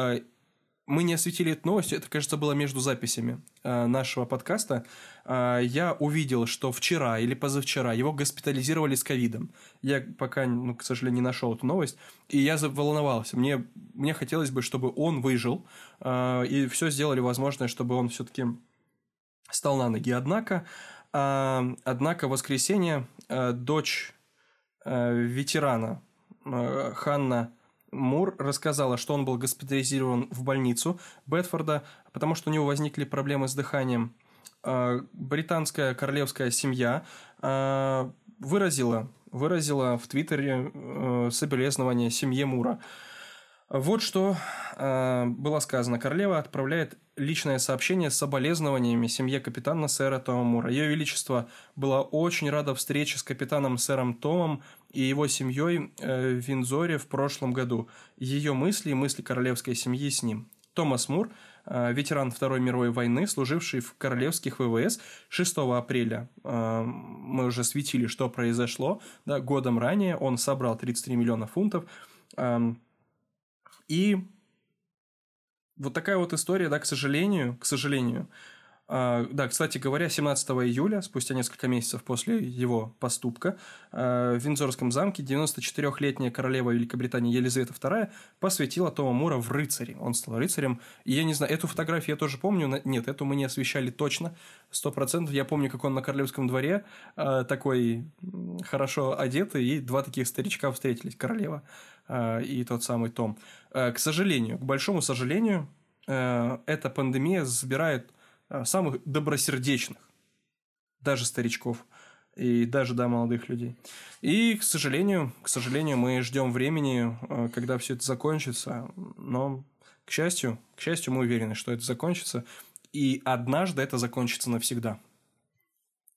Мы не осветили эту новость, это, кажется, было между записями э, нашего подкаста. Э, я увидел, что вчера или позавчера его госпитализировали с ковидом. Я пока, ну, к сожалению, не нашел эту новость, и я заволновался. Мне, мне хотелось бы, чтобы он выжил, э, и все сделали возможное, чтобы он все-таки стал на ноги. Однако, однако в воскресенье дочь ветерана Ханна Мур рассказала, что он был госпитализирован в больницу Бетфорда, потому что у него возникли проблемы с дыханием. А, британская королевская семья а, выразила, выразила в Твиттере э, соболезнования семье Мура. Вот что э, было сказано. Королева отправляет личное сообщение с соболезнованиями семье капитана сэра Тома Мура. Ее Величество была очень рада встрече с капитаном сэром Томом и его семьей э, в Винзоре в прошлом году. Ее мысли и мысли королевской семьи с ним. Томас Мур, э, ветеран Второй мировой войны, служивший в королевских ВВС 6 апреля. Э, мы уже светили, что произошло. Да, годом ранее он собрал 33 миллиона фунтов. Э, и вот такая вот история, да, к сожалению, к сожалению, да, кстати говоря, 17 июля, спустя несколько месяцев после его поступка, а, в Виндзорском замке 94-летняя королева Великобритании Елизавета II посвятила Тома Мура в рыцаре. Он стал рыцарем. И я не знаю, эту фотографию я тоже помню. Нет, эту мы не освещали точно, сто процентов. Я помню, как он на королевском дворе а, такой хорошо одетый, и два таких старичка встретились, королева и тот самый Том. К сожалению, к большому сожалению, эта пандемия забирает самых добросердечных, даже старичков и даже, да, молодых людей. И, к сожалению, к сожалению, мы ждем времени, э, когда все это закончится, но, к счастью, к счастью, мы уверены, что это закончится, и однажды это закончится навсегда.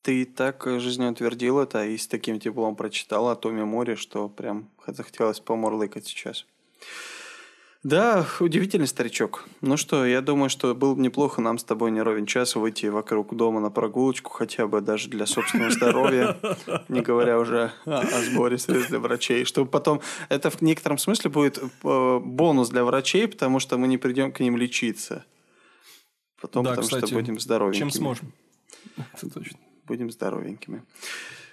Ты так жизнеутвердил это и с таким теплом прочитал о Томе Море, что прям захотелось помурлыкать сейчас. Да, удивительный старичок. Ну что, я думаю, что было бы неплохо нам с тобой не ровен час выйти вокруг дома на прогулочку, хотя бы даже для собственного здоровья, не говоря уже о, о сборе средств для врачей, чтобы потом... Это в некотором смысле будет э, бонус для врачей, потому что мы не придем к ним лечиться. Потом, да, потому кстати, что будем здоровенькими. Чем сможем. Это точно. Будем здоровенькими.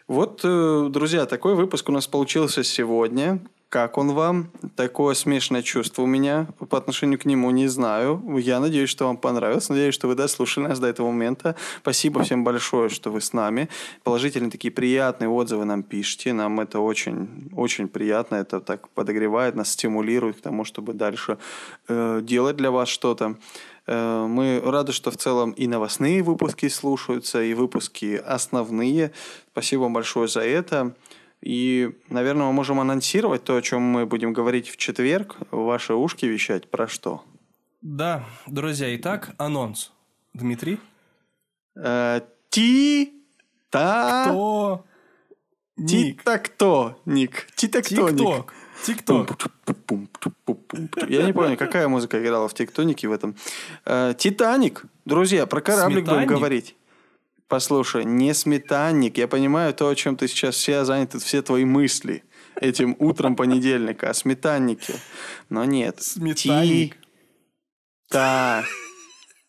Вот, э, друзья, такой выпуск у нас получился сегодня. Как он вам? Такое смешанное чувство у меня по отношению к нему, не знаю. Я надеюсь, что вам понравилось. Надеюсь, что вы дослушали нас до этого момента. Спасибо всем большое, что вы с нами. Положительные такие приятные отзывы нам пишите. Нам это очень, очень приятно. Это так подогревает нас, стимулирует к тому, чтобы дальше э, делать для вас что-то. Э, мы рады, что в целом и новостные выпуски слушаются, и выпуски основные. Спасибо вам большое за это. И, наверное, мы можем анонсировать то, о чем мы будем говорить в четверг, в ваши ушки вещать. Про что? Да, друзья, итак, анонс. Дмитрий? Э, ти... Та... Кто? Ти-то кто, Ник? Ти-то кто, Ник? Тикток. Я не помню, какая музыка играла в Тиктонике в этом. Э, Титаник. Друзья, про кораблик будем говорить. Послушай, не сметанник. Я понимаю то, о чем ты сейчас все заняты, все твои мысли этим утром понедельника, о сметаннике. Но нет. Сметанник. Та.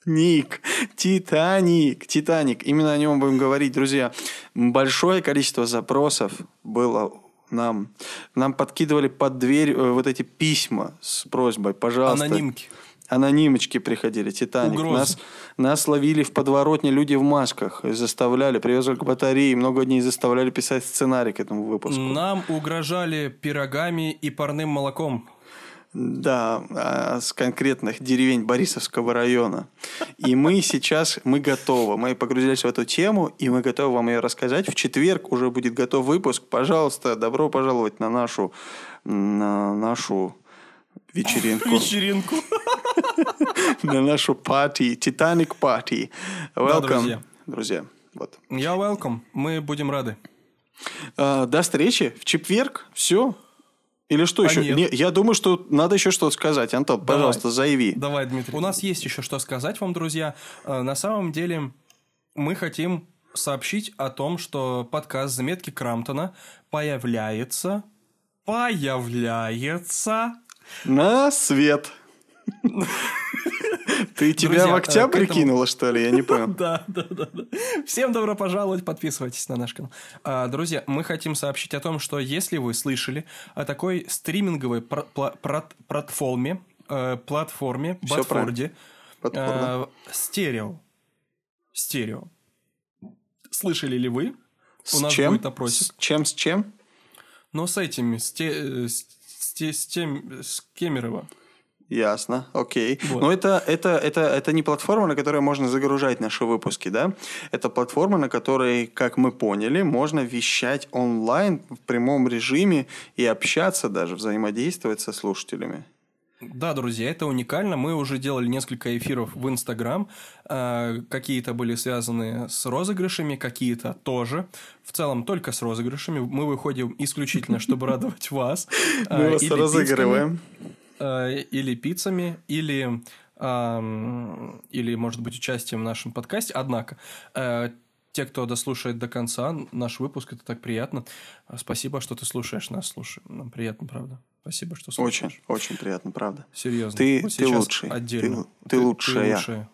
Ник, Титаник, Титаник. Именно о нем будем говорить, друзья. Большое количество запросов было нам. Нам подкидывали под дверь э, вот эти письма с просьбой, пожалуйста. Анонимки анонимочки приходили, Титаник. Нас, нас ловили в подворотне люди в масках, заставляли, привезли к батарее, много дней заставляли писать сценарий к этому выпуску. Нам угрожали пирогами и парным молоком. Да, а, с конкретных деревень Борисовского района. И мы сейчас, мы готовы. Мы погрузились в эту тему, и мы готовы вам ее рассказать. В четверг уже будет готов выпуск. Пожалуйста, добро пожаловать на нашу, на нашу вечеринку. Вечеринку. На нашу пати, Титаник пати. Welcome, друзья. Вот. Я welcome. Мы будем рады. А, до встречи в четверг. Все. Или что еще? Нет. Не, я думаю, что надо еще что-то сказать. Антон, Давай. пожалуйста, заяви. Давай, Дмитрий. У нас есть еще что сказать вам, друзья. А, на самом деле, мы хотим сообщить о том, что подкаст «Заметки Крамтона» появляется... Появляется на свет. Ты тебя в октябрь кинула, что ли? Я не понял. Да, да, да. Всем добро пожаловать, подписывайтесь на наш канал. А, друзья, мы хотим сообщить о том, что если вы слышали о такой стриминговой платформе, э, платформе, Батфорде, э, стерео, стерео, слышали ли вы? У нас будет опросик. С чем, с чем? Ну, с этими, с, те, с с, тем, с Кемерово. Ясно, окей. Вот. Но это, это, это, это не платформа, на которой можно загружать наши выпуски, да? Это платформа, на которой, как мы поняли, можно вещать онлайн в прямом режиме и общаться даже, взаимодействовать со слушателями. Да, друзья, это уникально. Мы уже делали несколько эфиров в Инстаграм. А, какие-то были связаны с розыгрышами, какие-то тоже. В целом только с розыгрышами. Мы выходим исключительно, чтобы радовать вас. Мы а, вас разыгрываем. А, или пиццами, или или, может быть, участием в нашем подкасте. Однако, те, кто дослушает до конца наш выпуск, это так приятно. Спасибо, что ты слушаешь нас. Слушай, нам приятно, правда. Спасибо, что слушаешь. Очень, очень приятно, правда. Серьезно. Ты, вот ты лучший. Отдельно. Ты, ты, ты лучшая. Ты лучшая.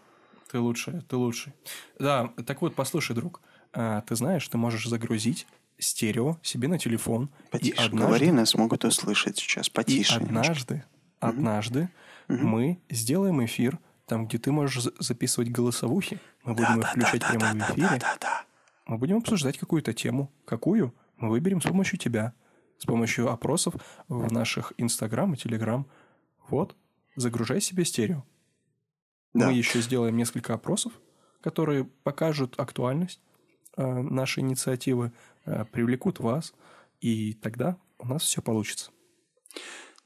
Ты лучший, ты лучший. Да, так вот, послушай, друг. А, ты знаешь, ты можешь загрузить стерео себе на телефон. Потише и однажды, говори, нас могут услышать сейчас. Потише. И однажды, немножко. однажды угу. мы сделаем эфир, там, где ты можешь записывать голосовухи. Мы будем да, их включать да, прямо да, в эфире. Да, да, да. Мы будем обсуждать какую-то тему. Какую? Мы выберем с помощью тебя. С помощью опросов в наших Инстаграм и Телеграм. Вот, загружай себе стерео. Да. Мы еще сделаем несколько опросов, которые покажут актуальность э, нашей инициативы, э, привлекут вас, и тогда у нас все получится.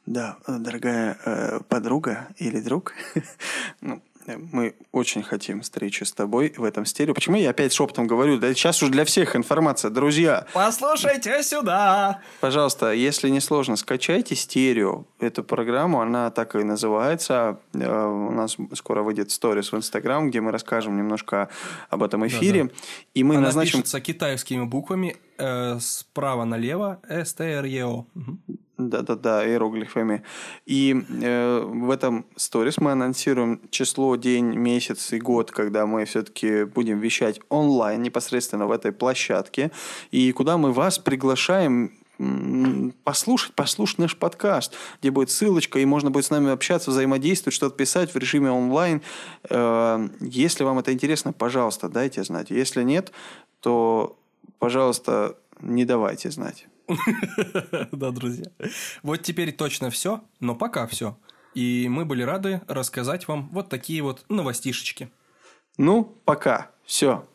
Да, дорогая э, подруга или друг, ну, мы очень хотим встречи с тобой в этом стерео. Почему я опять шепотом говорю? Да сейчас уже для всех информация. Друзья. Послушайте сюда. Пожалуйста, если не сложно, скачайте стерео. Эту программу, она так и называется. Э, у нас скоро выйдет сторис в Инстаграм, где мы расскажем немножко об этом эфире. Да, да. И мы она назначим... пишется китайскими буквами э, справа налево СТРЕО. Угу. Да-да-да, иероглифами. И э, в этом сторис мы анонсируем число, день, месяц и год, когда мы все-таки будем вещать онлайн непосредственно в этой площадке, и куда мы вас приглашаем послушать, послушать наш подкаст, где будет ссылочка, и можно будет с нами общаться, взаимодействовать, что-то писать в режиме онлайн. Э, если вам это интересно, пожалуйста, дайте знать. Если нет, то, пожалуйста, не давайте знать. Да, друзья. Вот теперь точно все, но пока все. И мы были рады рассказать вам вот такие вот новостишечки. Ну, пока. Все.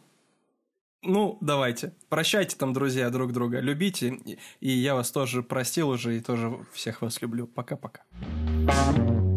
Ну, давайте. Прощайте там, друзья, друг друга. Любите. И я вас тоже простил уже и тоже всех вас люблю. Пока-пока. thank you